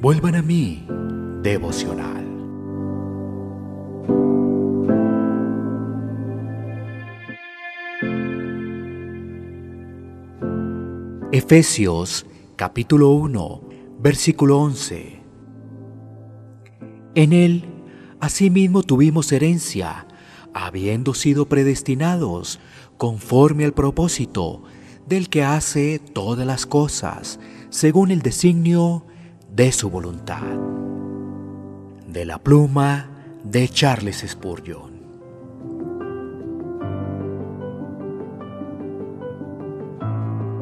Vuelvan a mí, devocional. Efesios capítulo 1, versículo 11. En él, asimismo, tuvimos herencia, habiendo sido predestinados conforme al propósito del que hace todas las cosas, según el designio de su voluntad. De la pluma de Charles Spurgeon.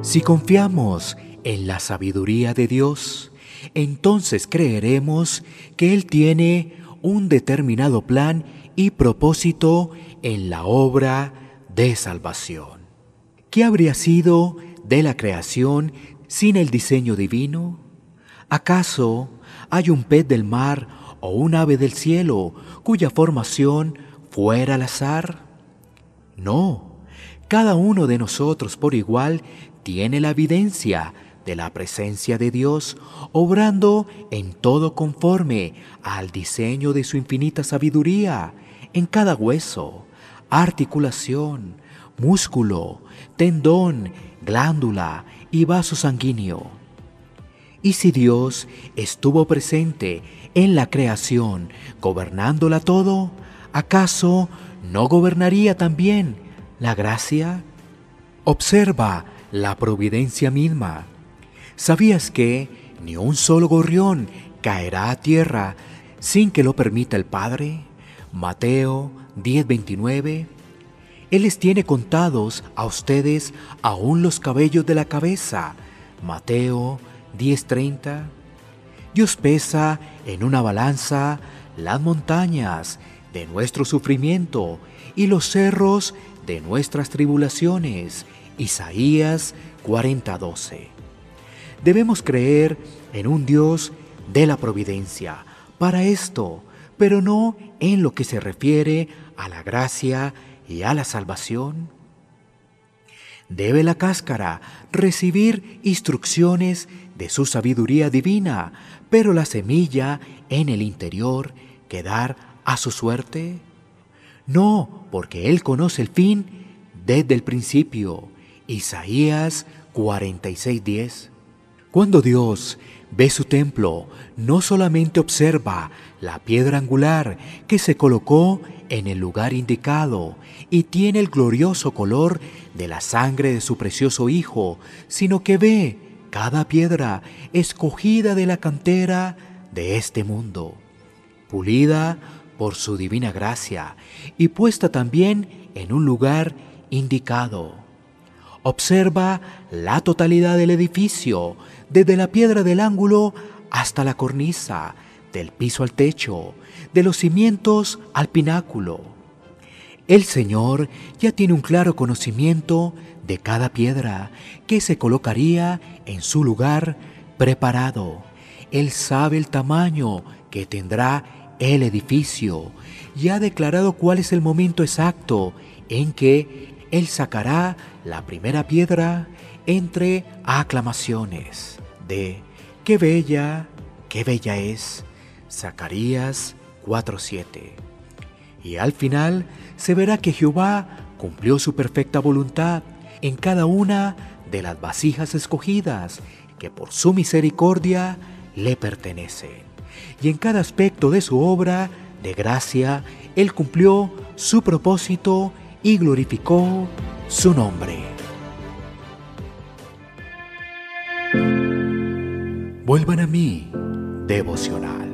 Si confiamos en la sabiduría de Dios, entonces creeremos que Él tiene un determinado plan y propósito en la obra de salvación. ¿Qué habría sido de la creación sin el diseño divino? ¿Acaso hay un pez del mar o un ave del cielo cuya formación fuera al azar? No, cada uno de nosotros por igual tiene la evidencia de la presencia de Dios obrando en todo conforme al diseño de su infinita sabiduría, en cada hueso, articulación, músculo, tendón, glándula y vaso sanguíneo y si Dios estuvo presente en la creación, gobernándola todo, ¿acaso no gobernaría también la gracia? Observa la providencia misma. ¿Sabías que ni un solo gorrión caerá a tierra sin que lo permita el Padre? Mateo 10:29. Él les tiene contados a ustedes aún los cabellos de la cabeza. Mateo 10:30. Dios pesa en una balanza las montañas de nuestro sufrimiento y los cerros de nuestras tribulaciones. Isaías 40:12. Debemos creer en un Dios de la providencia para esto, pero no en lo que se refiere a la gracia y a la salvación. Debe la cáscara recibir instrucciones de su sabiduría divina, pero la semilla en el interior quedar a su suerte? No, porque Él conoce el fin desde el principio. Isaías 46:10. Cuando Dios ve su templo, no solamente observa la piedra angular que se colocó en el lugar indicado y tiene el glorioso color de la sangre de su precioso Hijo, sino que ve cada piedra escogida de la cantera de este mundo, pulida por su divina gracia y puesta también en un lugar indicado. Observa la totalidad del edificio, desde la piedra del ángulo hasta la cornisa, del piso al techo, de los cimientos al pináculo. El Señor ya tiene un claro conocimiento de cada piedra que se colocaría en su lugar preparado. Él sabe el tamaño que tendrá el edificio y ha declarado cuál es el momento exacto en que Él sacará la primera piedra entre aclamaciones de qué bella, qué bella es. Zacarías 4:7. Y al final se verá que Jehová cumplió su perfecta voluntad en cada una de las vasijas escogidas que por su misericordia le pertenecen. Y en cada aspecto de su obra de gracia, Él cumplió su propósito y glorificó su nombre. Vuelvan a mí, devocional.